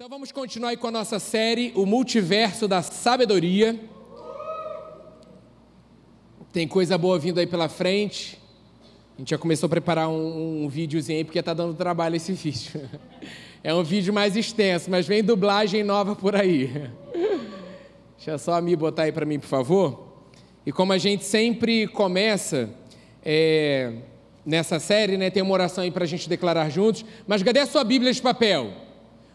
Então vamos continuar aí com a nossa série, O Multiverso da Sabedoria. Tem coisa boa vindo aí pela frente. A gente já começou a preparar um, um videozinho aí, porque tá dando trabalho esse vídeo. É um vídeo mais extenso, mas vem dublagem nova por aí. Deixa só a Mi botar aí para mim, por favor. E como a gente sempre começa é, nessa série, né, tem uma oração aí para a gente declarar juntos. Mas cadê a sua Bíblia de papel?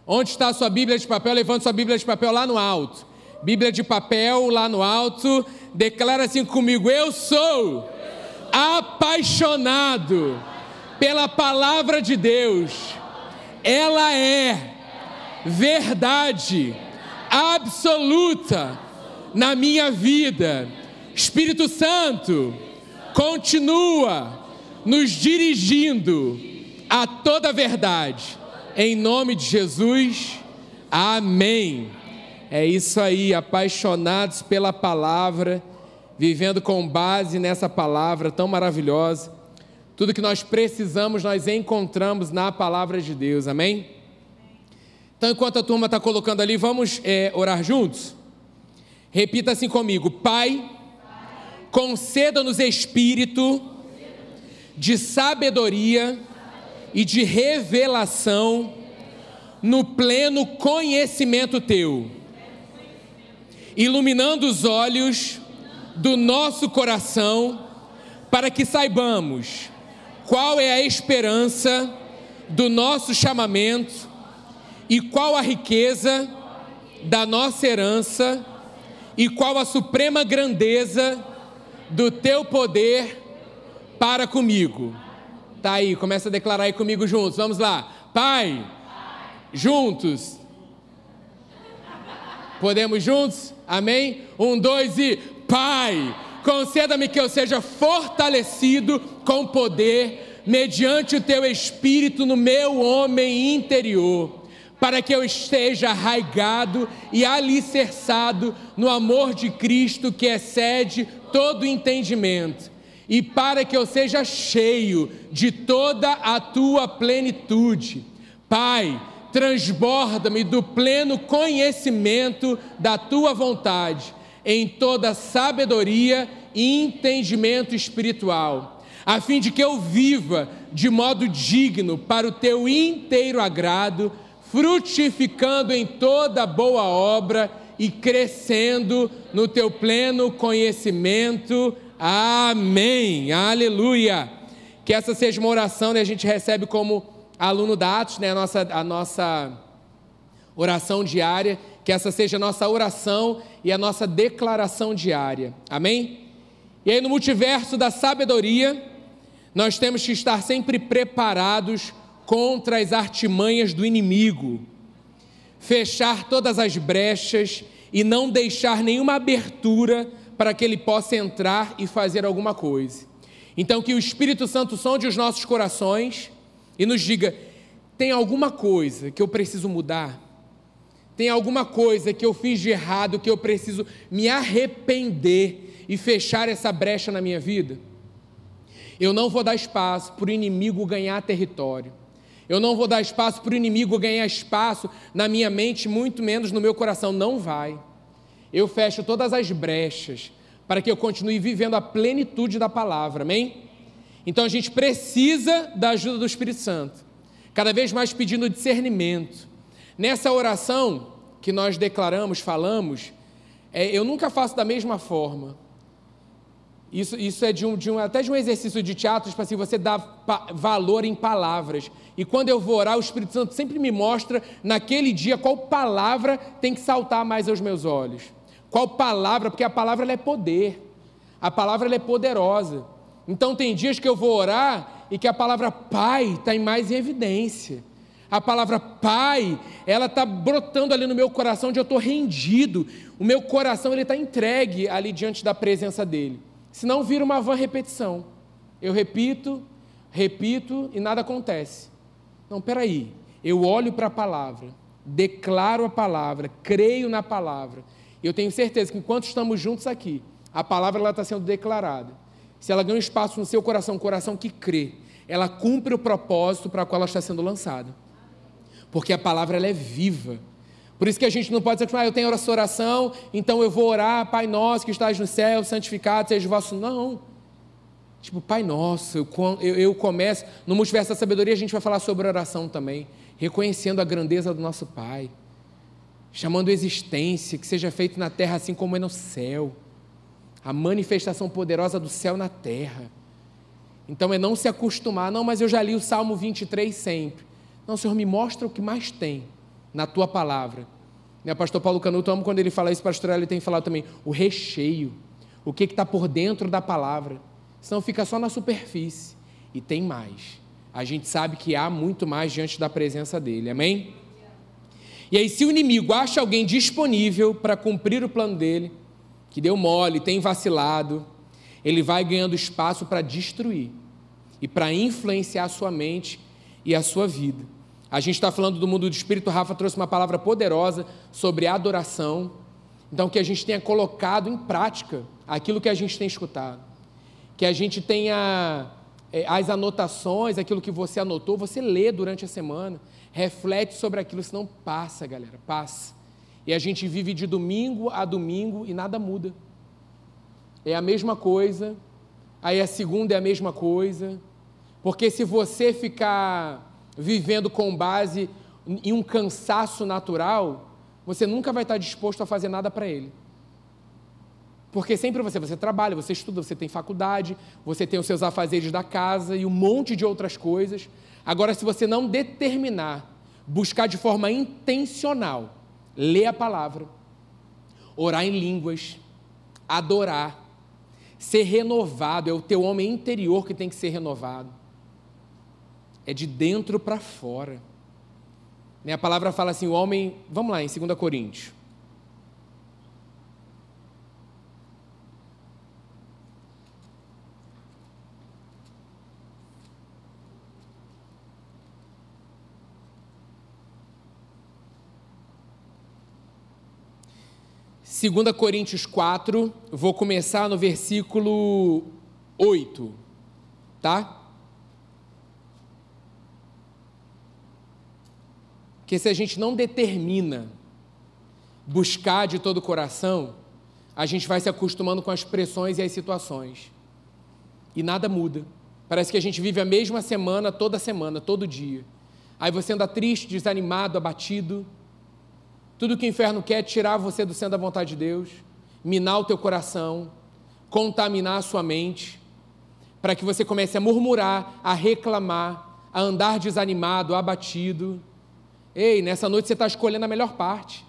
Onde está a sua Bíblia de papel? Levante sua Bíblia de papel lá no alto. Bíblia de papel lá no alto. Declara assim comigo: Eu sou apaixonado pela palavra de Deus. Ela é verdade absoluta na minha vida. Espírito Santo, continua nos dirigindo a toda a verdade em nome de Jesus, amém. É isso aí, apaixonados pela palavra, vivendo com base nessa palavra tão maravilhosa. Tudo que nós precisamos, nós encontramos na palavra de Deus, amém? Então, enquanto a turma está colocando ali, vamos é, orar juntos? Repita assim comigo: Pai, conceda-nos espírito de sabedoria e de revelação no pleno conhecimento teu, iluminando os olhos do nosso coração, para que saibamos qual é a esperança do nosso chamamento e qual a riqueza da nossa herança e qual a suprema grandeza do teu poder para comigo Tá aí, começa a declarar aí comigo juntos. Vamos lá. Pai, juntos. Podemos juntos? Amém? Um, dois e Pai, conceda-me que eu seja fortalecido com poder mediante o teu espírito no meu homem interior, para que eu esteja arraigado e alicerçado no amor de Cristo que excede todo entendimento e para que eu seja cheio de toda a tua plenitude. Pai, transborda-me do pleno conhecimento da tua vontade, em toda sabedoria e entendimento espiritual, a fim de que eu viva de modo digno para o teu inteiro agrado, frutificando em toda boa obra e crescendo no teu pleno conhecimento Amém. Aleluia. Que essa seja uma oração, né? A gente recebe como aluno da Atos, né? A nossa, a nossa oração diária. Que essa seja a nossa oração e a nossa declaração diária. Amém? E aí, no multiverso da sabedoria, nós temos que estar sempre preparados contra as artimanhas do inimigo, fechar todas as brechas e não deixar nenhuma abertura para que ele possa entrar e fazer alguma coisa. Então, que o Espírito Santo sonde os nossos corações e nos diga: tem alguma coisa que eu preciso mudar? Tem alguma coisa que eu fiz de errado que eu preciso me arrepender e fechar essa brecha na minha vida? Eu não vou dar espaço para o inimigo ganhar território. Eu não vou dar espaço para o inimigo ganhar espaço na minha mente, muito menos no meu coração. Não vai eu fecho todas as brechas para que eu continue vivendo a plenitude da palavra, amém? Então a gente precisa da ajuda do Espírito Santo, cada vez mais pedindo discernimento. Nessa oração que nós declaramos, falamos, é, eu nunca faço da mesma forma. Isso, isso é de um, de um, até de um exercício de teatro, tipo assim, você dá pa, valor em palavras. E quando eu vou orar, o Espírito Santo sempre me mostra, naquele dia, qual palavra tem que saltar mais aos meus olhos. Qual palavra? Porque a palavra é poder. A palavra é poderosa. Então tem dias que eu vou orar e que a palavra Pai está mais em evidência. A palavra Pai, ela está brotando ali no meu coração, onde eu estou rendido. O meu coração ele está entregue ali diante da presença dele. Senão vira uma vã repetição. Eu repito, repito e nada acontece. Não, peraí. Eu olho para a palavra, declaro a palavra, creio na palavra eu tenho certeza que enquanto estamos juntos aqui, a palavra está sendo declarada. Se ela ganha um espaço no seu coração, coração que crê, ela cumpre o propósito para o qual ela está sendo lançada. Porque a palavra ela é viva. Por isso que a gente não pode dizer, ah, eu tenho essa oração, então eu vou orar, Pai nosso que estás no céu, santificado seja o vosso. Não. Tipo, Pai nosso, eu, eu, eu começo. No multiverso da sabedoria a gente vai falar sobre oração também, reconhecendo a grandeza do nosso Pai, chamando existência, que seja feito na terra assim como é no céu. A manifestação poderosa do céu na terra. Então é não se acostumar, não, mas eu já li o Salmo 23 sempre. Não, Senhor, me mostra o que mais tem na tua palavra. O pastor Paulo Canuto, amo quando ele fala isso, pastor, ele tem falado também, o recheio, o que está por dentro da palavra. Senão fica só na superfície. E tem mais. A gente sabe que há muito mais diante da presença dele. Amém? E aí, se o inimigo acha alguém disponível para cumprir o plano dele, que deu mole, tem vacilado, ele vai ganhando espaço para destruir e para influenciar a sua mente e a sua vida. A gente está falando do mundo do espírito, Rafa trouxe uma palavra poderosa sobre adoração. Então, que a gente tenha colocado em prática aquilo que a gente tem escutado. Que a gente tenha é, as anotações, aquilo que você anotou, você lê durante a semana, reflete sobre aquilo, senão passa, galera, passa. E a gente vive de domingo a domingo e nada muda. É a mesma coisa, aí a segunda é a mesma coisa, porque se você ficar vivendo com base em um cansaço natural, você nunca vai estar disposto a fazer nada para ele. Porque sempre você, você trabalha, você estuda, você tem faculdade, você tem os seus afazeres da casa e um monte de outras coisas. Agora, se você não determinar, buscar de forma intencional, ler a palavra, orar em línguas, adorar, ser renovado, é o teu homem interior que tem que ser renovado é de dentro para fora. A palavra fala assim: o homem. Vamos lá, em 2 Coríntios. Segunda Coríntios 4, vou começar no versículo 8, tá? que se a gente não determina buscar de todo o coração, a gente vai se acostumando com as pressões e as situações. E nada muda. Parece que a gente vive a mesma semana toda semana, todo dia. Aí você anda triste, desanimado, abatido. Tudo que o inferno quer é tirar você do centro da vontade de Deus, minar o teu coração, contaminar a sua mente, para que você comece a murmurar, a reclamar, a andar desanimado, abatido. Ei, nessa noite você está escolhendo a melhor parte.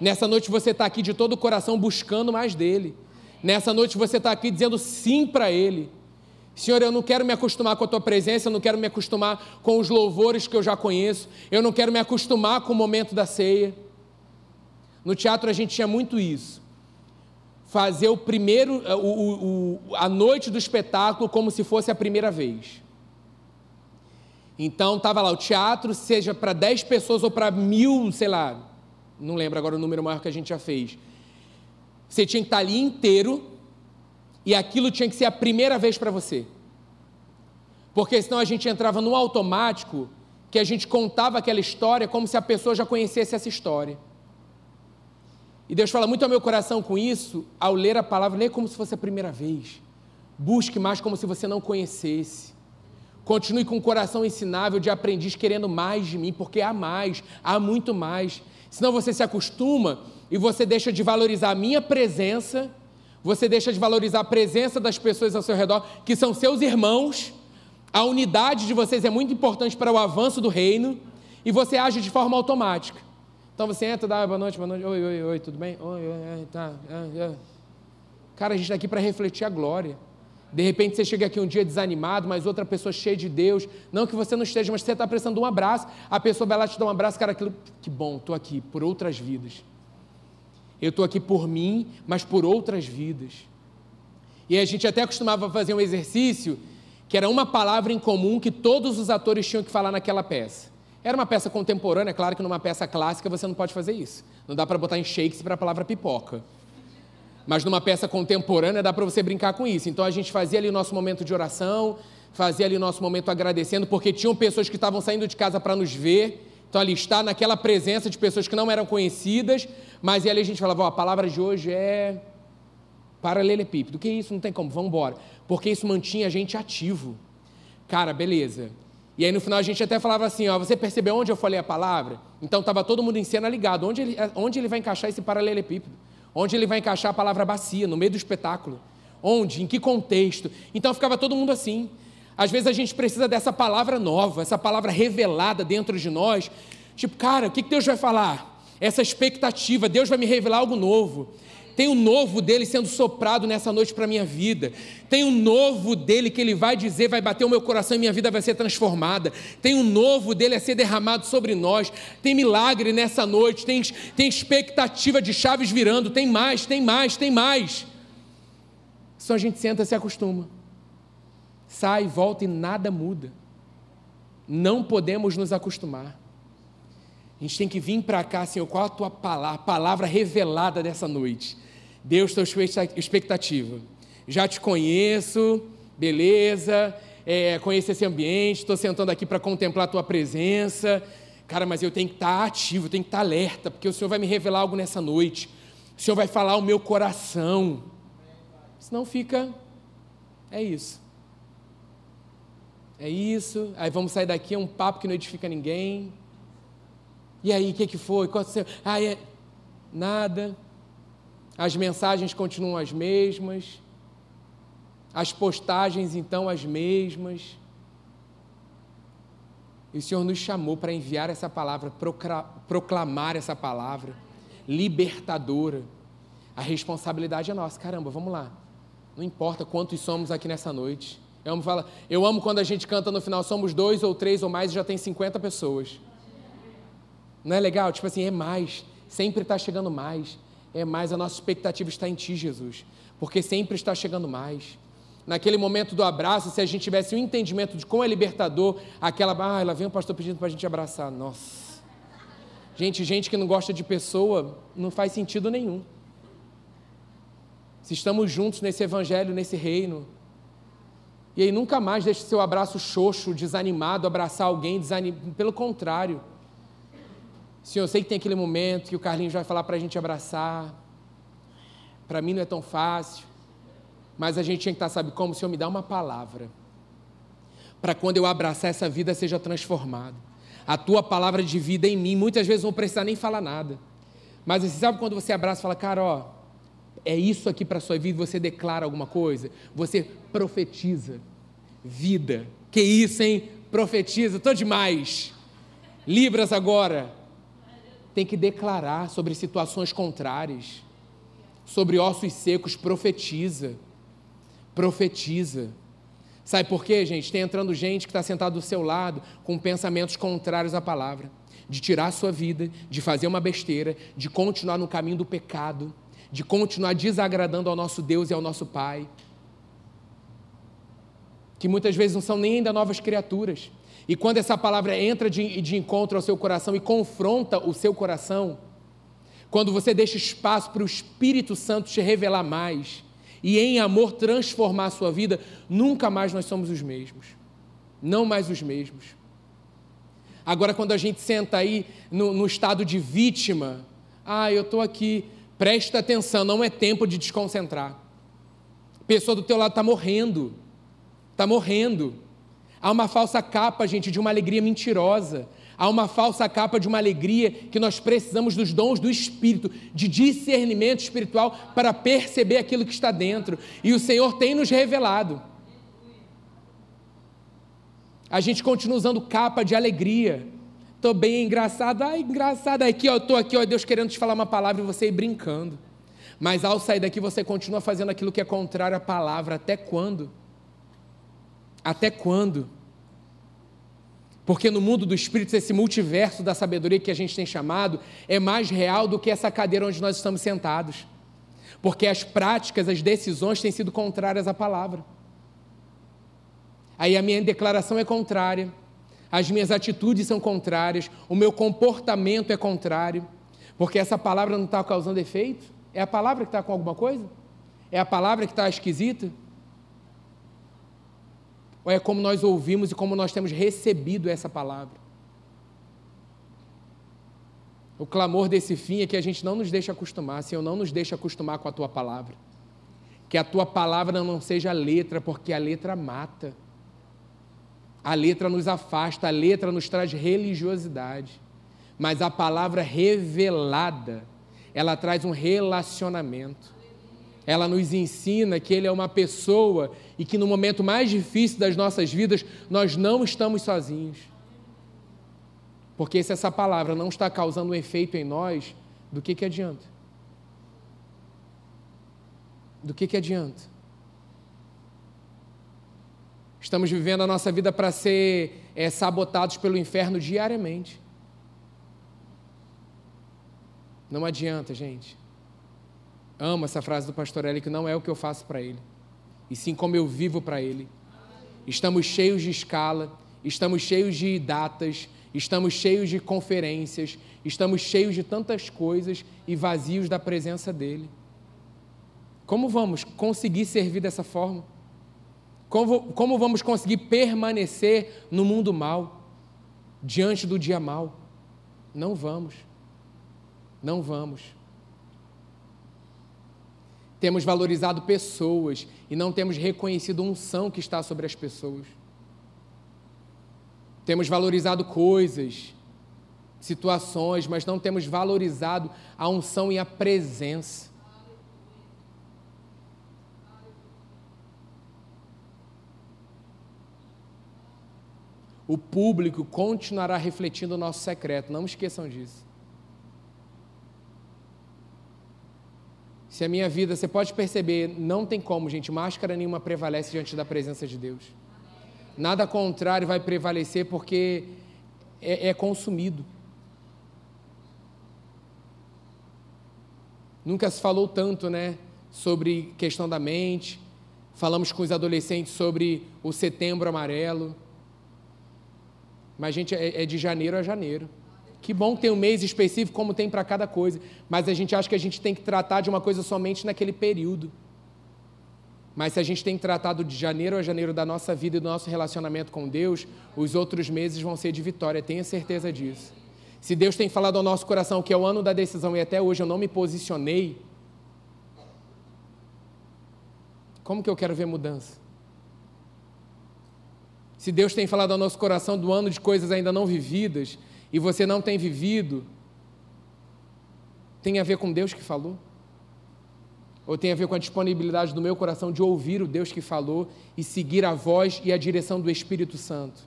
Nessa noite você está aqui de todo o coração buscando mais dele. Nessa noite você está aqui dizendo sim para ele. Senhor, eu não quero me acostumar com a tua presença, eu não quero me acostumar com os louvores que eu já conheço, eu não quero me acostumar com o momento da ceia. No teatro a gente tinha muito isso. Fazer o primeiro, o, o, a noite do espetáculo como se fosse a primeira vez. Então estava lá o teatro, seja para 10 pessoas ou para mil, sei lá, não lembro agora o número maior que a gente já fez. Você tinha que estar ali inteiro e aquilo tinha que ser a primeira vez para você. Porque senão a gente entrava no automático que a gente contava aquela história como se a pessoa já conhecesse essa história. E Deus fala muito ao meu coração com isso, ao ler a palavra, lê como se fosse a primeira vez. Busque mais como se você não conhecesse. Continue com o coração ensinável de aprendiz, querendo mais de mim, porque há mais, há muito mais. Senão você se acostuma e você deixa de valorizar a minha presença, você deixa de valorizar a presença das pessoas ao seu redor, que são seus irmãos. A unidade de vocês é muito importante para o avanço do reino e você age de forma automática. Então você entra, dá boa noite, boa noite, oi, oi, oi, tudo bem? Oi, oi, tá. É, é. Cara, a gente está aqui para refletir a glória. De repente você chega aqui um dia desanimado, mas outra pessoa cheia de Deus. Não que você não esteja, mas você está precisando de um abraço. A pessoa vai lá te dar um abraço, cara, aquilo, que bom, estou aqui por outras vidas. Eu estou aqui por mim, mas por outras vidas. E a gente até costumava fazer um exercício que era uma palavra em comum que todos os atores tinham que falar naquela peça. Era uma peça contemporânea, é claro que numa peça clássica você não pode fazer isso. Não dá para botar em Shakespeare a palavra pipoca. Mas numa peça contemporânea dá para você brincar com isso. Então a gente fazia ali o nosso momento de oração, fazia ali o nosso momento agradecendo, porque tinham pessoas que estavam saindo de casa para nos ver. Então ali está naquela presença de pessoas que não eram conhecidas, mas ali a gente falava, ó, a palavra de hoje é paralelepípedo. Que isso? Não tem como, vamos embora. Porque isso mantinha a gente ativo. Cara, beleza. E aí no final a gente até falava assim, ó, você percebeu onde eu falei a palavra? Então estava todo mundo em cena ligado. Onde ele, onde ele vai encaixar esse paralelepípedo? Onde ele vai encaixar a palavra bacia? No meio do espetáculo? Onde? Em que contexto? Então ficava todo mundo assim. Às vezes a gente precisa dessa palavra nova, essa palavra revelada dentro de nós. Tipo, cara, o que Deus vai falar? Essa expectativa, Deus vai me revelar algo novo. Tem um novo dele sendo soprado nessa noite para a minha vida. Tem um novo dele que ele vai dizer, vai bater o meu coração e minha vida vai ser transformada. Tem um novo dele a ser derramado sobre nós. Tem milagre nessa noite. Tem, tem expectativa de chaves virando. Tem mais, tem mais, tem mais. Só a gente senta e se acostuma. Sai, volta e nada muda. Não podemos nos acostumar. A gente tem que vir para cá, Senhor, qual a tua palavra, a palavra revelada dessa noite? Deus, tua expectativa. Já te conheço, beleza, é, conheço esse ambiente, estou sentando aqui para contemplar a tua presença. Cara, mas eu tenho que estar ativo, tenho que estar alerta, porque o Senhor vai me revelar algo nessa noite. O Senhor vai falar o meu coração. Senão fica, é isso. É isso, aí vamos sair daqui, é um papo que não edifica ninguém. E aí, o que, que foi? Aconteceu? Ah, é... Nada. As mensagens continuam as mesmas. As postagens, então, as mesmas. E o Senhor nos chamou para enviar essa palavra, proclamar essa palavra, libertadora. A responsabilidade é nossa. Caramba, vamos lá. Não importa quantos somos aqui nessa noite. Eu amo, falar, eu amo quando a gente canta no final, somos dois ou três ou mais e já tem 50 pessoas. Não é legal? Tipo assim, é mais. Sempre está chegando mais. É mais. A nossa expectativa está em Ti, Jesus. Porque sempre está chegando mais. Naquele momento do abraço, se a gente tivesse um entendimento de como é libertador, aquela. Ah, ela vem o pastor pedindo para a gente abraçar. Nossa. Gente, gente que não gosta de pessoa, não faz sentido nenhum. Se estamos juntos nesse evangelho, nesse reino. E aí nunca mais deixe seu abraço xoxo, desanimado, abraçar alguém, desanim... pelo contrário. Senhor, eu sei que tem aquele momento que o Carlinhos vai falar para a gente abraçar. Para mim não é tão fácil. Mas a gente tinha que estar, tá, sabe como? Senhor, me dá uma palavra. Para quando eu abraçar essa vida seja transformada. A tua palavra de vida em mim. Muitas vezes não precisar nem falar nada. Mas você sabe quando você abraça e fala, cara, ó, é isso aqui para a sua vida, você declara alguma coisa, você profetiza vida. Que isso, hein? Profetiza, estou demais. Libras agora tem que declarar sobre situações contrárias, sobre ossos secos, profetiza. Profetiza. Sabe por quê, gente? Tem entrando gente que está sentado do seu lado com pensamentos contrários à palavra, de tirar a sua vida, de fazer uma besteira, de continuar no caminho do pecado, de continuar desagradando ao nosso Deus e ao nosso Pai. Que muitas vezes não são nem ainda novas criaturas, e quando essa palavra entra de, de encontro ao seu coração e confronta o seu coração, quando você deixa espaço para o Espírito Santo te revelar mais e em amor transformar a sua vida, nunca mais nós somos os mesmos. Não mais os mesmos. Agora, quando a gente senta aí no, no estado de vítima, ah, eu estou aqui, presta atenção, não é tempo de desconcentrar. A pessoa do teu lado está morrendo, está morrendo. Há uma falsa capa, gente, de uma alegria mentirosa. Há uma falsa capa de uma alegria que nós precisamos dos dons do Espírito, de discernimento espiritual para perceber aquilo que está dentro. E o Senhor tem nos revelado. A gente continua usando capa de alegria. Estou bem engraçado, ai, engraçado. Aqui, ó, estou aqui, ó, Deus querendo te falar uma palavra e você ir brincando. Mas ao sair daqui, você continua fazendo aquilo que é contrário à palavra. Até quando? Até quando? Porque no mundo do espírito, esse multiverso da sabedoria que a gente tem chamado é mais real do que essa cadeira onde nós estamos sentados. Porque as práticas, as decisões têm sido contrárias à palavra. Aí a minha declaração é contrária, as minhas atitudes são contrárias, o meu comportamento é contrário, porque essa palavra não está causando efeito? É a palavra que está com alguma coisa? É a palavra que está esquisita? Ou é como nós ouvimos e como nós temos recebido essa palavra? O clamor desse fim é que a gente não nos deixe acostumar, Senhor, não nos deixe acostumar com a tua palavra. Que a tua palavra não seja letra, porque a letra mata. A letra nos afasta, a letra nos traz religiosidade. Mas a palavra revelada, ela traz um relacionamento. Ela nos ensina que Ele é uma pessoa e que no momento mais difícil das nossas vidas nós não estamos sozinhos. Porque se essa palavra não está causando um efeito em nós, do que, que adianta? Do que, que adianta? Estamos vivendo a nossa vida para ser é, sabotados pelo inferno diariamente. Não adianta, gente. Amo essa frase do pastor Eli, que não é o que eu faço para ele, e sim como eu vivo para ele. Estamos cheios de escala, estamos cheios de datas, estamos cheios de conferências, estamos cheios de tantas coisas e vazios da presença dele. Como vamos conseguir servir dessa forma? Como, como vamos conseguir permanecer no mundo mal, diante do dia mal? Não vamos. Não vamos. Temos valorizado pessoas e não temos reconhecido a unção que está sobre as pessoas. Temos valorizado coisas, situações, mas não temos valorizado a unção e a presença. O público continuará refletindo o nosso secreto, não esqueçam disso. Se a minha vida, você pode perceber, não tem como, gente, máscara nenhuma prevalece diante da presença de Deus. Nada contrário vai prevalecer porque é, é consumido. Nunca se falou tanto, né, sobre questão da mente. Falamos com os adolescentes sobre o setembro amarelo. Mas, gente, é, é de janeiro a janeiro. Que bom ter um mês específico como tem para cada coisa, mas a gente acha que a gente tem que tratar de uma coisa somente naquele período. Mas se a gente tem tratado de janeiro a janeiro da nossa vida e do nosso relacionamento com Deus, os outros meses vão ser de vitória, tenha certeza disso. Se Deus tem falado ao nosso coração que é o ano da decisão e até hoje eu não me posicionei, como que eu quero ver mudança? Se Deus tem falado ao nosso coração do ano de coisas ainda não vividas e você não tem vivido, tem a ver com Deus que falou? ou tem a ver com a disponibilidade do meu coração de ouvir o Deus que falou e seguir a voz e a direção do Espírito Santo.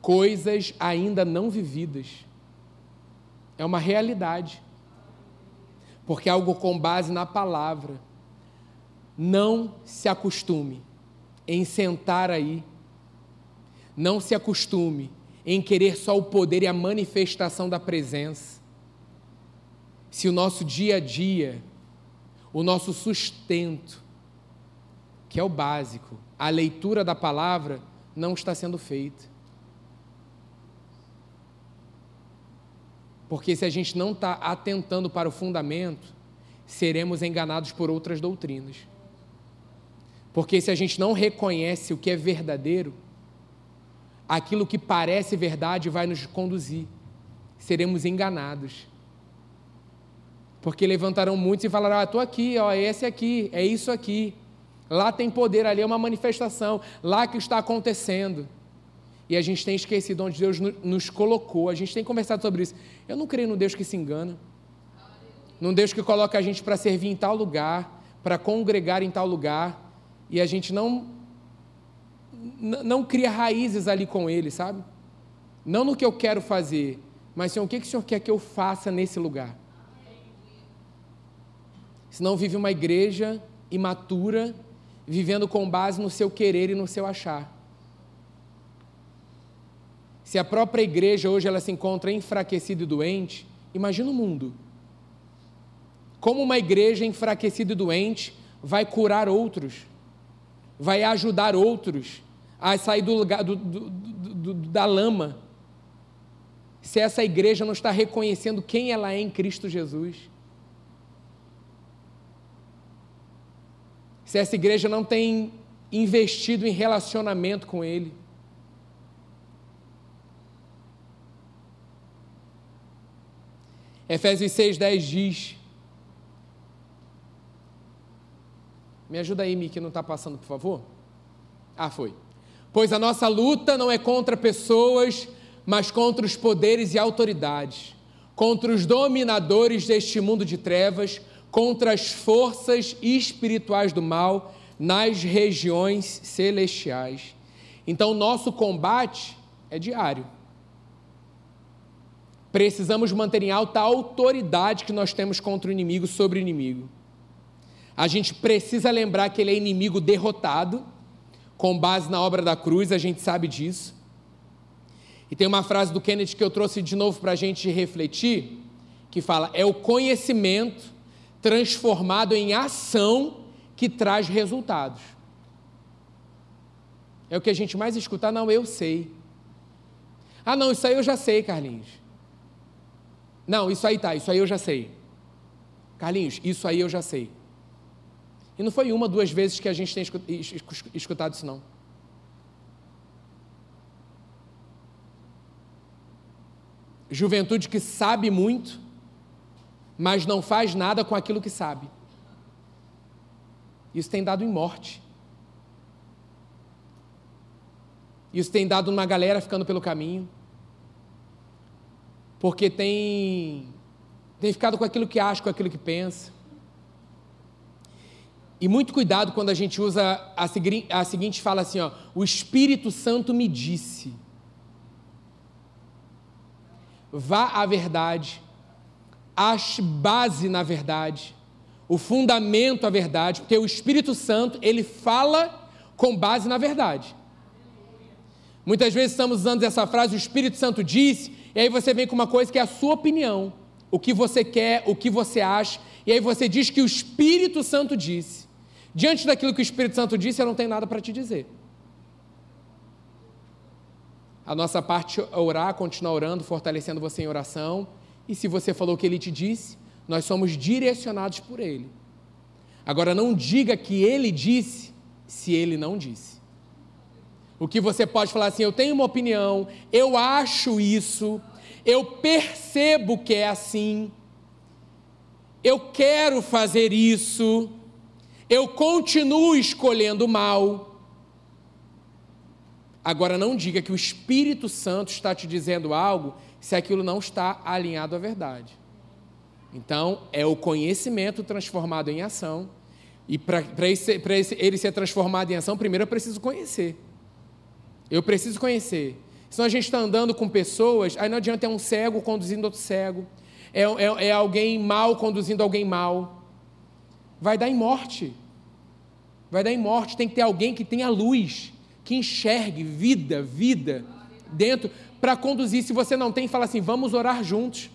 Coisas ainda não vividas. É uma realidade. Porque é algo com base na palavra. Não se acostume em sentar aí. Não se acostume em querer só o poder e a manifestação da presença. Se o nosso dia a dia o nosso sustento, que é o básico, a leitura da palavra, não está sendo feita. Porque se a gente não está atentando para o fundamento, seremos enganados por outras doutrinas. Porque se a gente não reconhece o que é verdadeiro, aquilo que parece verdade vai nos conduzir. Seremos enganados. Porque levantarão muitos e falarão: Ah, estou aqui, ó, é esse aqui, é isso aqui. Lá tem poder, ali é uma manifestação, lá que está acontecendo. E a gente tem esquecido onde Deus nos colocou, a gente tem conversado sobre isso. Eu não creio no Deus que se engana, num Deus que coloca a gente para servir em tal lugar, para congregar em tal lugar, e a gente não, não cria raízes ali com Ele, sabe? Não no que eu quero fazer, mas Senhor, o que, que o Senhor quer que eu faça nesse lugar? senão vive uma igreja imatura, vivendo com base no seu querer e no seu achar. Se a própria igreja hoje ela se encontra enfraquecida e doente, imagina o mundo. Como uma igreja enfraquecida e doente vai curar outros, vai ajudar outros a sair do lugar do, do, do, da lama, se essa igreja não está reconhecendo quem ela é em Cristo Jesus. se essa igreja não tem investido em relacionamento com Ele. Efésios 6,10 diz. Me ajuda aí, Mi, que não está passando, por favor. Ah, foi. Pois a nossa luta não é contra pessoas, mas contra os poderes e autoridades, contra os dominadores deste mundo de trevas, contra as forças espirituais do mal nas regiões celestiais. Então, nosso combate é diário. Precisamos manter em alta a autoridade que nós temos contra o inimigo, sobre o inimigo. A gente precisa lembrar que ele é inimigo derrotado, com base na obra da cruz, a gente sabe disso. E tem uma frase do Kennedy que eu trouxe de novo para a gente refletir, que fala: é o conhecimento transformado em ação que traz resultados. É o que a gente mais escuta. Ah, não, eu sei. Ah, não, isso aí eu já sei, Carlinhos. Não, isso aí tá, isso aí eu já sei. Carlinhos, isso aí eu já sei. E não foi uma, duas vezes que a gente tem escutado isso, não. Juventude que sabe muito, mas não faz nada com aquilo que sabe. Isso tem dado em morte. Isso tem dado uma galera ficando pelo caminho. Porque tem, tem ficado com aquilo que acha, com aquilo que pensa. E muito cuidado quando a gente usa a, a seguinte fala assim, ó, o Espírito Santo me disse. Vá à verdade, ache base na verdade, o fundamento à verdade, porque o Espírito Santo, ele fala com base na verdade. Muitas vezes estamos usando essa frase, o Espírito Santo disse, e aí você vem com uma coisa que é a sua opinião, o que você quer, o que você acha, e aí você diz que o Espírito Santo disse. Diante daquilo que o Espírito Santo disse, eu não tenho nada para te dizer. A nossa parte é orar, continuar orando, fortalecendo você em oração. E se você falou o que ele te disse, nós somos direcionados por ele. Agora, não diga que ele disse, se ele não disse. O que você pode falar assim: eu tenho uma opinião, eu acho isso, eu percebo que é assim, eu quero fazer isso, eu continuo escolhendo mal. Agora, não diga que o Espírito Santo está te dizendo algo se aquilo não está alinhado à verdade. Então, é o conhecimento transformado em ação. E para ele ser transformado em ação, primeiro eu preciso conhecer. Eu preciso conhecer. Senão a gente está andando com pessoas, aí não adianta é um cego conduzindo outro cego, é, é, é alguém mal conduzindo alguém mal. Vai dar em morte. Vai dar em morte. Tem que ter alguém que tenha luz, que enxergue vida, vida dentro, para conduzir. Se você não tem, fala assim: vamos orar juntos.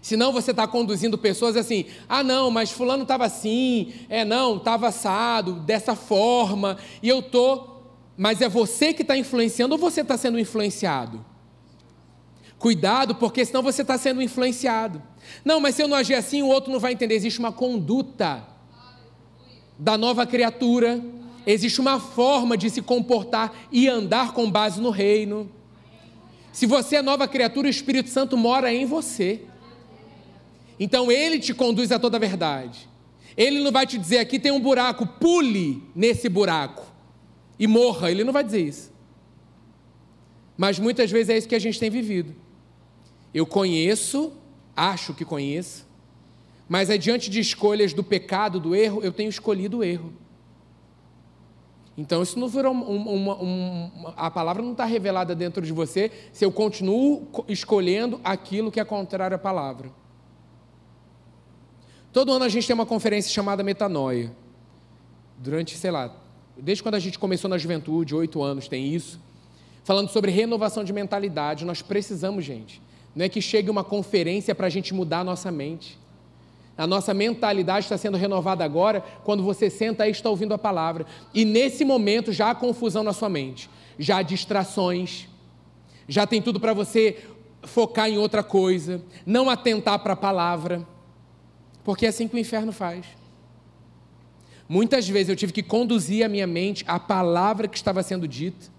Senão você está conduzindo pessoas assim, ah não, mas fulano estava assim, é não, estava assado, dessa forma, e eu estou mas é você que está influenciando ou você está sendo influenciado? Cuidado, porque senão você está sendo influenciado. Não, mas se eu não agir assim, o outro não vai entender. Existe uma conduta da nova criatura, existe uma forma de se comportar e andar com base no reino. Se você é nova criatura, o Espírito Santo mora em você. Então ele te conduz a toda a verdade. Ele não vai te dizer aqui tem um buraco, pule nesse buraco e morra. Ele não vai dizer isso. Mas muitas vezes é isso que a gente tem vivido. Eu conheço, acho que conheço, mas é diante de escolhas do pecado, do erro, eu tenho escolhido o erro. Então, isso não virou uma, uma, a palavra não está revelada dentro de você se eu continuo escolhendo aquilo que é contrário à palavra. Todo ano a gente tem uma conferência chamada Metanoia. Durante, sei lá, Desde quando a gente começou na juventude, oito anos tem isso. Falando sobre renovação de mentalidade. Nós precisamos, gente. Não é que chegue uma conferência para a gente mudar a nossa mente. A nossa mentalidade está sendo renovada agora quando você senta e está ouvindo a palavra. E nesse momento já há confusão na sua mente, já há distrações, já tem tudo para você focar em outra coisa, não atentar para a palavra, porque é assim que o inferno faz. Muitas vezes eu tive que conduzir a minha mente à palavra que estava sendo dita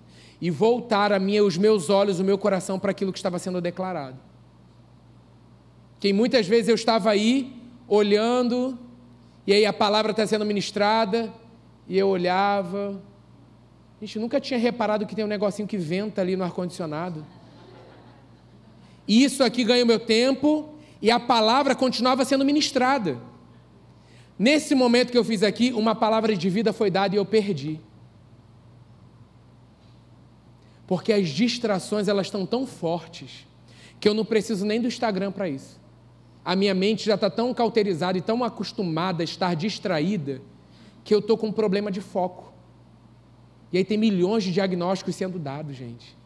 e voltar a minha, os meus olhos, o meu coração para aquilo que estava sendo declarado. Que muitas vezes eu estava aí olhando, e aí a palavra está sendo ministrada, e eu olhava. Gente, nunca tinha reparado que tem um negocinho que venta ali no ar-condicionado. Isso aqui ganha o meu tempo, e a palavra continuava sendo ministrada. Nesse momento que eu fiz aqui, uma palavra de vida foi dada e eu perdi. Porque as distrações elas estão tão fortes que eu não preciso nem do Instagram para isso. A minha mente já está tão cauterizada e tão acostumada a estar distraída que eu estou com um problema de foco. E aí tem milhões de diagnósticos sendo dados, gente.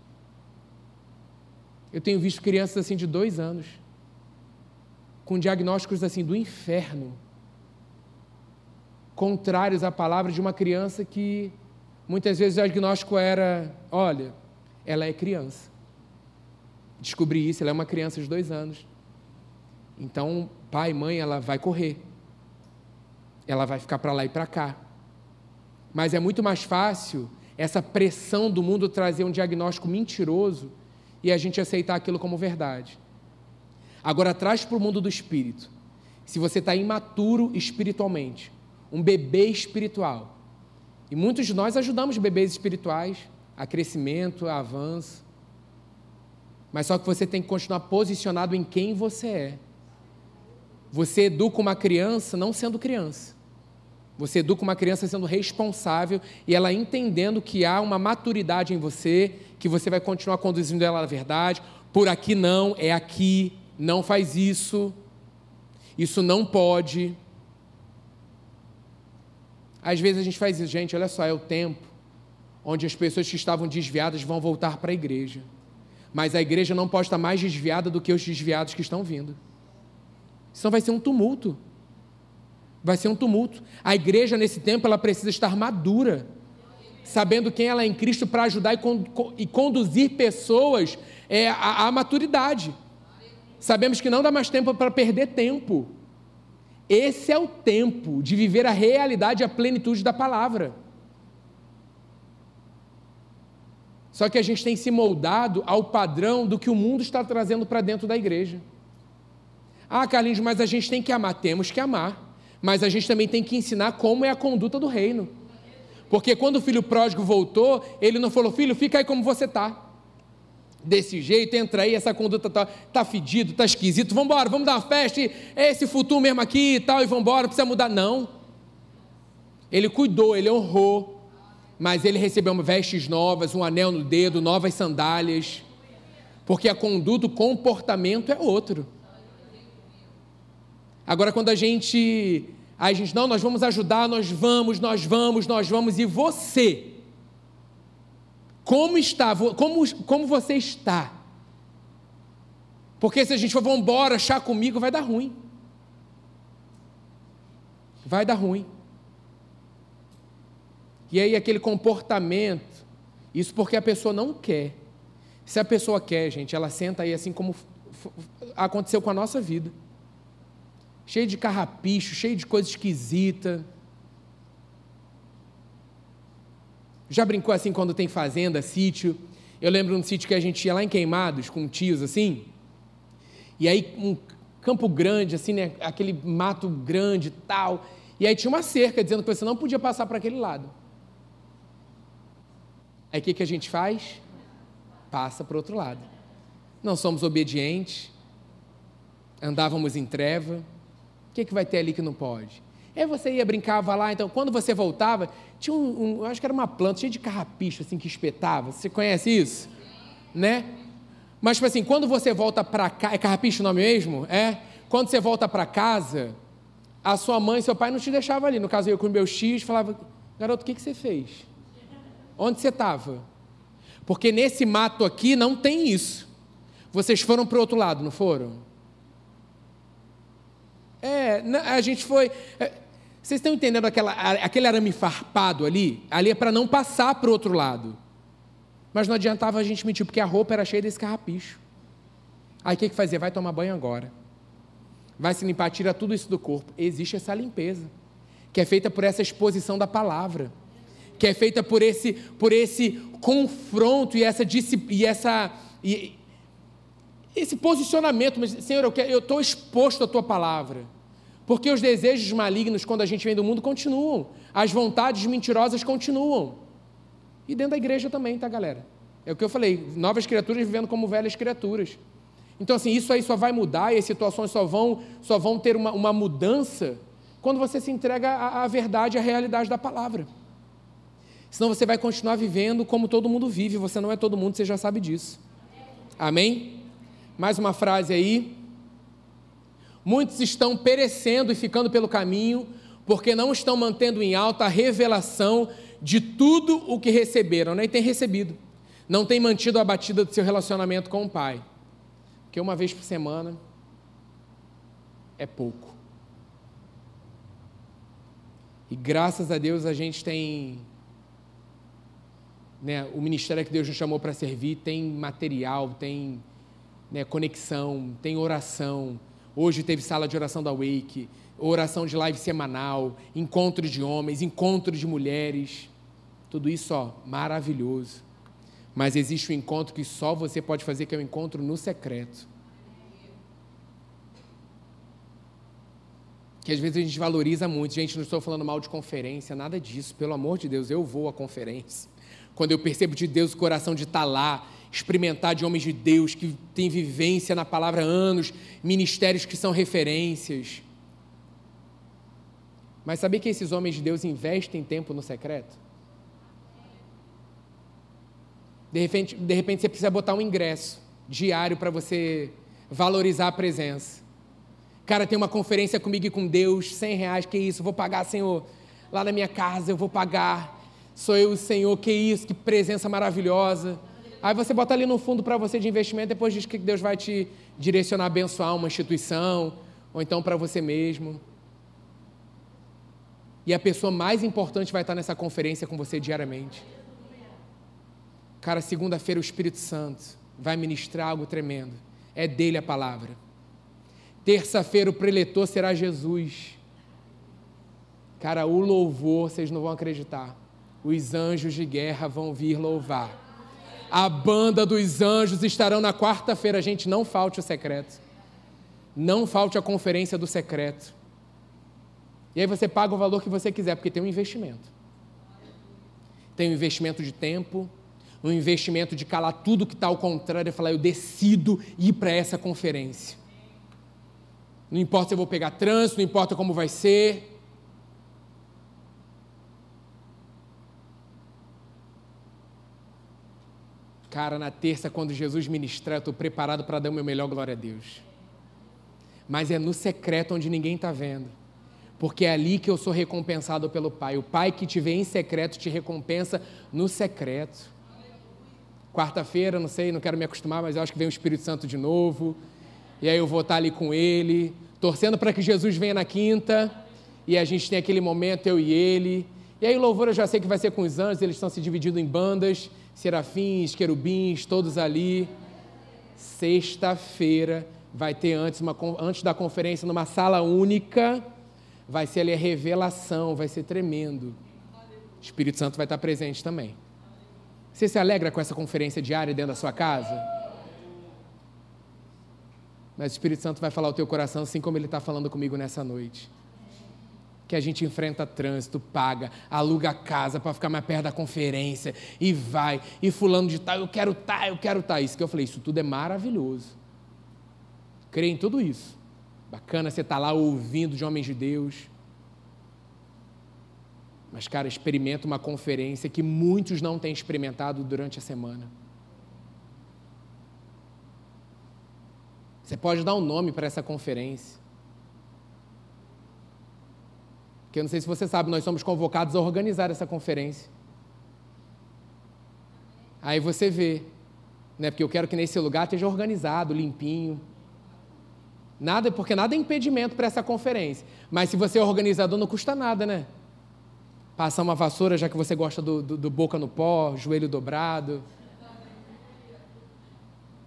Eu tenho visto crianças assim de dois anos, com diagnósticos assim do inferno, contrários à palavra de uma criança que muitas vezes o diagnóstico era: olha, ela é criança. Descobri isso, ela é uma criança de dois anos. Então, pai, mãe, ela vai correr. Ela vai ficar para lá e para cá. Mas é muito mais fácil essa pressão do mundo trazer um diagnóstico mentiroso e a gente aceitar aquilo como verdade. Agora, traz para o mundo do espírito. Se você está imaturo espiritualmente, um bebê espiritual, e muitos de nós ajudamos bebês espirituais, a crescimento, a avanço. Mas só que você tem que continuar posicionado em quem você é. Você educa uma criança não sendo criança. Você educa uma criança sendo responsável e ela entendendo que há uma maturidade em você, que você vai continuar conduzindo ela à verdade. Por aqui não, é aqui, não faz isso. Isso não pode. Às vezes a gente faz isso, gente, olha só, é o tempo onde as pessoas que estavam desviadas vão voltar para a igreja. Mas a igreja não pode estar mais desviada do que os desviados que estão vindo. Senão vai ser um tumulto. Vai ser um tumulto. A igreja, nesse tempo, ela precisa estar madura, sabendo quem ela é em Cristo para ajudar e, e, conduzir pessoas é, à, à maturidade. Sabemos que não dá mais tempo para perder tempo. Esse é o tempo de viver a realidade e a plenitude da palavra. Só que a gente tem se moldado ao padrão do que o mundo está trazendo para dentro da igreja. Ah, Carlinhos, mas a gente tem que amar. Temos que amar. Mas a gente também tem que ensinar como é a conduta do reino. Porque quando o filho pródigo voltou, ele não falou, filho, fica aí como você está. Desse jeito, entra aí, essa conduta está tá fedido, está esquisito, vamos embora, vamos dar uma festa, é esse futuro mesmo aqui e tal, e vamos embora, precisa mudar. Não. Ele cuidou, ele honrou, mas ele recebeu vestes novas, um anel no dedo, novas sandálias, porque a conduta, o comportamento é outro. Agora, quando a gente, a gente, não, nós vamos ajudar, nós vamos, nós vamos, nós vamos, e você, como está, como, como você está? Porque se a gente for, vamos embora, chá comigo, vai dar ruim. Vai dar ruim. E aí aquele comportamento, isso porque a pessoa não quer. Se a pessoa quer, gente, ela senta aí assim como aconteceu com a nossa vida. Cheio de carrapicho, cheio de coisa esquisita. Já brincou assim quando tem fazenda, sítio? Eu lembro um sítio que a gente ia lá em Queimados com tios assim. E aí um campo grande assim, né, aquele mato grande, tal. E aí tinha uma cerca dizendo que você não podia passar para aquele lado. Aí o que, que a gente faz? Passa para o outro lado. Não somos obedientes, andávamos em treva. O que, que vai ter ali que não pode? Aí você ia, brincava lá, então quando você voltava, tinha um, um acho que era uma planta cheia de carrapicho, assim, que espetava. Você conhece isso? Né? Mas, tipo assim, quando você volta para cá, é carrapicho o nome mesmo? É? Quando você volta para casa, a sua mãe e seu pai não te deixavam ali. No caso, eu com meus tios, falava, garoto, o que, que você fez? Onde você estava? Porque nesse mato aqui não tem isso. Vocês foram para o outro lado, não foram? É, a gente foi. É, vocês estão entendendo aquela, aquele arame farpado ali? Ali é para não passar para o outro lado. Mas não adiantava a gente mentir, porque a roupa era cheia desse carrapicho. Aí o que, que fazia? Vai tomar banho agora. Vai se limpar, tira tudo isso do corpo. Existe essa limpeza, que é feita por essa exposição da palavra que é feita por esse, por esse confronto e essa, e essa e esse posicionamento, mas Senhor, eu estou exposto à tua palavra. Porque os desejos malignos, quando a gente vem do mundo, continuam. As vontades mentirosas continuam. E dentro da igreja também, tá, galera? É o que eu falei, novas criaturas vivendo como velhas criaturas. Então, assim, isso aí só vai mudar e as situações só vão, só vão ter uma, uma mudança quando você se entrega à, à verdade, à realidade da palavra. Senão você vai continuar vivendo como todo mundo vive, você não é todo mundo, você já sabe disso. Amém? Mais uma frase aí. Muitos estão perecendo e ficando pelo caminho, porque não estão mantendo em alta a revelação de tudo o que receberam, né? tem recebido. Não tem mantido a batida do seu relacionamento com o Pai. Porque uma vez por semana é pouco. E graças a Deus a gente tem né, o ministério que Deus nos chamou para servir tem material, tem né, conexão, tem oração. Hoje teve sala de oração da Wake, oração de live semanal, encontro de homens, encontro de mulheres. Tudo isso, ó, maravilhoso. Mas existe um encontro que só você pode fazer, que é o um encontro no secreto. Que às vezes a gente valoriza muito. Gente, não estou falando mal de conferência, nada disso. Pelo amor de Deus, eu vou à conferência. Quando eu percebo de Deus o coração de estar lá, experimentar de homens de Deus que têm vivência na palavra há anos, ministérios que são referências. Mas saber que esses homens de Deus investem tempo no secreto? De repente, de repente você precisa botar um ingresso diário para você valorizar a presença. Cara, tem uma conferência comigo e com Deus, 100 reais, que isso, vou pagar, Senhor, lá na minha casa, eu vou pagar. Sou eu o Senhor, que isso, que presença maravilhosa. Aí você bota ali no fundo para você de investimento, depois diz que Deus vai te direcionar a abençoar uma instituição, ou então para você mesmo. E a pessoa mais importante vai estar nessa conferência com você diariamente. Cara, segunda-feira o Espírito Santo vai ministrar algo tremendo. É dele a palavra. Terça-feira o preletor será Jesus. Cara, o louvor, vocês não vão acreditar os anjos de guerra vão vir louvar. A banda dos anjos estarão na quarta-feira. Gente, não falte o secreto. Não falte a conferência do secreto. E aí você paga o valor que você quiser, porque tem um investimento. Tem um investimento de tempo, um investimento de calar tudo que está ao contrário e falar, eu decido ir para essa conferência. Não importa se eu vou pegar trânsito, não importa como vai ser, Cara, na terça, quando Jesus ministrar, eu estou preparado para dar o meu melhor glória a Deus. Mas é no secreto onde ninguém está vendo. Porque é ali que eu sou recompensado pelo Pai. O Pai que te vê em secreto te recompensa no secreto. Quarta-feira, não sei, não quero me acostumar, mas eu acho que vem o Espírito Santo de novo. E aí eu vou estar ali com ele, torcendo para que Jesus venha na quinta. E a gente tem aquele momento, eu e ele. E aí o louvor eu já sei que vai ser com os anjos, eles estão se dividindo em bandas serafins, querubins, todos ali. Sexta-feira vai ter antes, uma, antes da conferência, numa sala única, vai ser ali a revelação, vai ser tremendo. O Espírito Santo vai estar presente também. Você se alegra com essa conferência diária dentro da sua casa? Mas o Espírito Santo vai falar o teu coração assim como ele está falando comigo nessa noite que a gente enfrenta trânsito, paga, aluga casa para ficar mais perto da conferência e vai, e fulano de tal, eu quero tá, eu quero tá. Isso que eu falei, isso tudo é maravilhoso. Creio em tudo isso. Bacana você estar tá lá ouvindo de homens de Deus. Mas, cara, experimenta uma conferência que muitos não têm experimentado durante a semana. Você pode dar um nome para essa conferência. Porque eu não sei se você sabe, nós somos convocados a organizar essa conferência. Aí você vê, né? Porque eu quero que nesse lugar esteja organizado, limpinho. Nada, porque nada é impedimento para essa conferência. Mas se você é organizador, não custa nada, né? Passar uma vassoura, já que você gosta do, do, do boca no pó, joelho dobrado.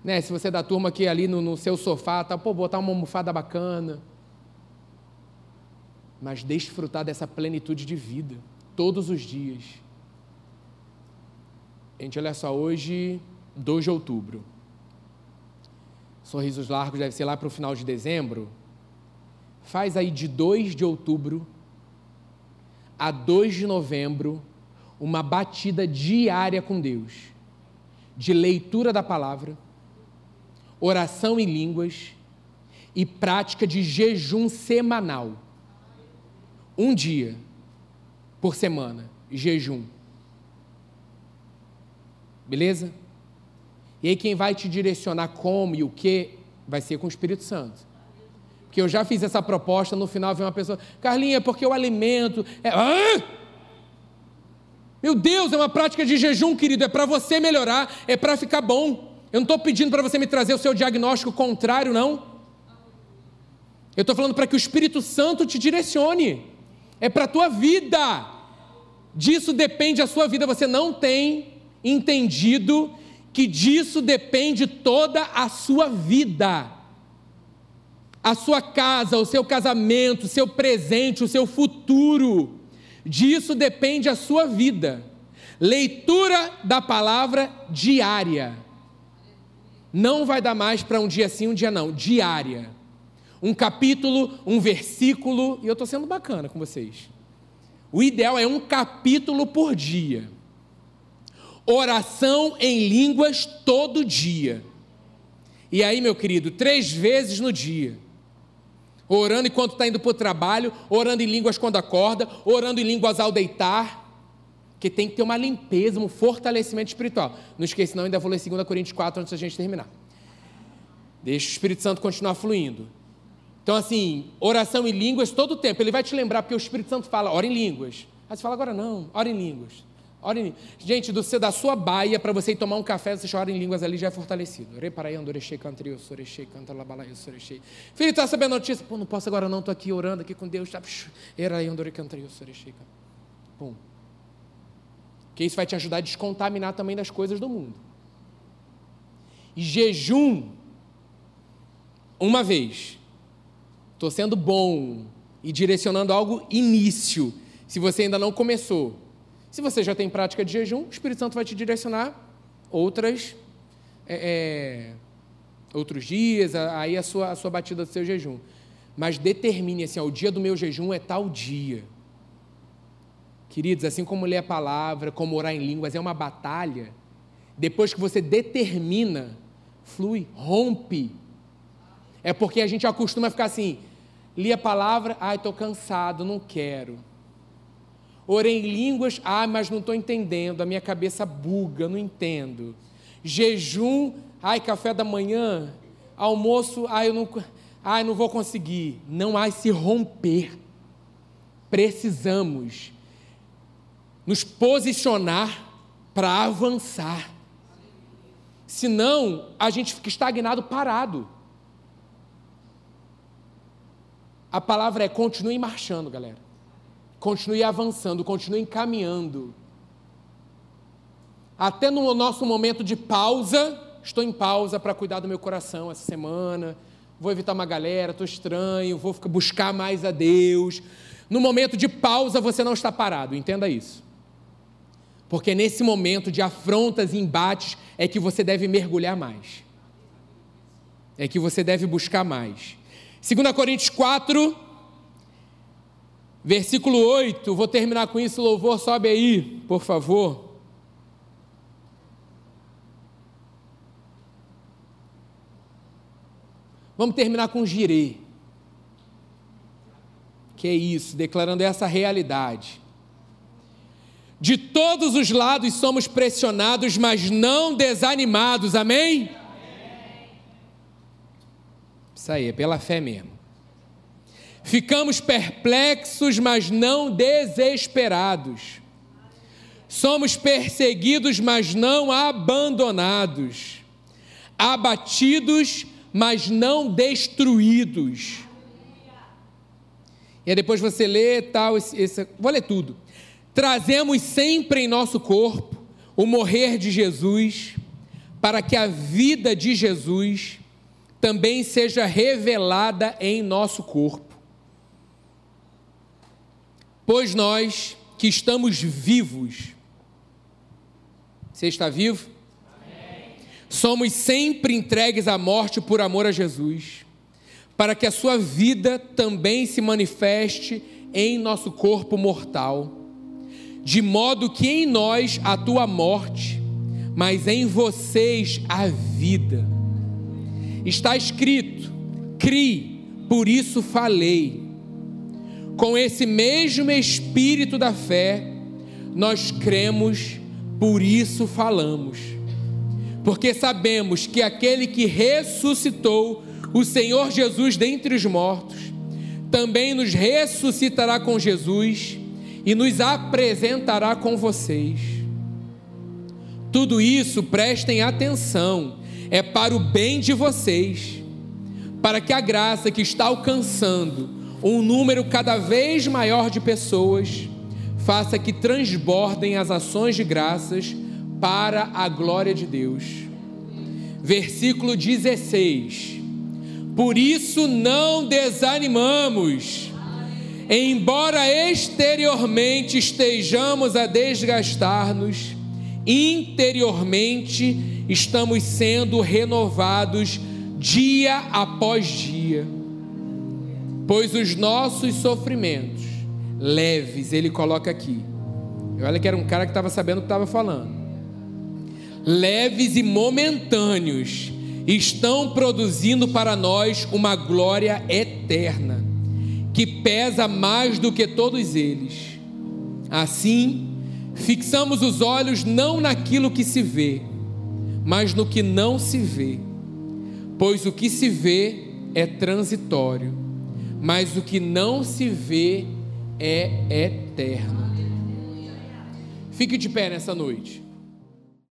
Né? Se você é da turma que ali no, no seu sofá, tá, pô, botar uma almofada bacana mas desfrutar dessa plenitude de vida todos os dias. Gente, olha só, hoje, 2 de outubro. Sorrisos Largos deve ser lá para o final de dezembro. Faz aí de 2 de outubro a 2 de novembro uma batida diária com Deus, de leitura da palavra, oração em línguas e prática de jejum semanal. Um dia por semana, jejum. Beleza? E aí quem vai te direcionar como e o que vai ser com o Espírito Santo. Porque eu já fiz essa proposta, no final vem uma pessoa, Carlinha, é porque o alimento é. Hã? Meu Deus, é uma prática de jejum, querido, é para você melhorar, é para ficar bom. Eu não estou pedindo para você me trazer o seu diagnóstico contrário, não. Eu estou falando para que o Espírito Santo te direcione. É para a tua vida. Disso depende a sua vida. Você não tem entendido que disso depende toda a sua vida. A sua casa, o seu casamento, o seu presente, o seu futuro. Disso depende a sua vida. Leitura da palavra diária. Não vai dar mais para um dia sim, um dia não. Diária. Um capítulo, um versículo. E eu estou sendo bacana com vocês. O ideal é um capítulo por dia. Oração em línguas todo dia. E aí, meu querido, três vezes no dia. Orando enquanto está indo para o trabalho, orando em línguas quando acorda, orando em línguas ao deitar. Que tem que ter uma limpeza, um fortalecimento espiritual. Não esqueça, não, ainda vou ler 2 Coríntios 4 antes da gente terminar. Deixa o Espírito Santo continuar fluindo. Então, assim, oração em línguas todo tempo. Ele vai te lembrar, porque o Espírito Santo fala, ora em línguas. Aí você fala, agora não, ora em línguas. Ora em... Gente, do, da sua baia para você ir tomar um café, você chora em línguas ali, já é fortalecido. Filho, está sabendo a notícia? Pô, não posso agora não, estou aqui orando aqui com Deus. Tá? Pum. Que isso vai te ajudar a descontaminar também das coisas do mundo. E jejum, uma vez. Estou sendo bom e direcionando algo início. Se você ainda não começou, se você já tem prática de jejum, o Espírito Santo vai te direcionar outras, é, é, outros dias, aí a sua, a sua batida do seu jejum. Mas determine assim, ó, o dia do meu jejum é tal dia. Queridos, assim como ler a palavra, como orar em línguas, é uma batalha. Depois que você determina, flui, rompe. É porque a gente acostuma a ficar assim, li a palavra, ai, estou cansado, não quero. Orei em línguas, ah, mas não estou entendendo, a minha cabeça buga, não entendo. Jejum, ai, café da manhã, almoço, ai, eu não, ai, não vou conseguir. Não há se romper. Precisamos nos posicionar para avançar. Senão, a gente fica estagnado, parado. A palavra é continue marchando, galera. Continue avançando, continue caminhando. Até no nosso momento de pausa, estou em pausa para cuidar do meu coração essa semana. Vou evitar uma galera, estou estranho, vou buscar mais a Deus. No momento de pausa, você não está parado, entenda isso. Porque nesse momento de afrontas e embates é que você deve mergulhar mais. É que você deve buscar mais. 2 Coríntios 4, Versículo 8, vou terminar com isso, louvor, sobe aí, por favor. Vamos terminar com girê. Que é isso, declarando essa realidade. De todos os lados somos pressionados, mas não desanimados, amém? Isso aí, é pela fé mesmo. Ficamos perplexos, mas não desesperados. Somos perseguidos, mas não abandonados. Abatidos, mas não destruídos. E aí depois você lê tal, esse, esse, vou ler tudo. Trazemos sempre em nosso corpo o morrer de Jesus, para que a vida de Jesus também seja revelada em nosso corpo. Pois nós que estamos vivos, você está vivo? Amém. somos sempre entregues à morte por amor a Jesus, para que a sua vida também se manifeste em nosso corpo mortal, de modo que em nós a morte, mas em vocês a vida. Está escrito: crie, por isso falei. Com esse mesmo espírito da fé, nós cremos, por isso falamos. Porque sabemos que aquele que ressuscitou o Senhor Jesus dentre os mortos, também nos ressuscitará com Jesus e nos apresentará com vocês. Tudo isso, prestem atenção, é para o bem de vocês, para que a graça que está alcançando um número cada vez maior de pessoas faça que transbordem as ações de graças para a glória de Deus. Versículo 16. Por isso não desanimamos, embora exteriormente estejamos a desgastar-nos, interiormente estamos sendo renovados dia após dia, pois os nossos sofrimentos leves, ele coloca aqui. Olha que era um cara que estava sabendo o que estava falando. Leves e momentâneos estão produzindo para nós uma glória eterna, que pesa mais do que todos eles. Assim, fixamos os olhos não naquilo que se vê, mas no que não se vê. Pois o que se vê é transitório, mas o que não se vê é eterno. Fique de pé nessa noite.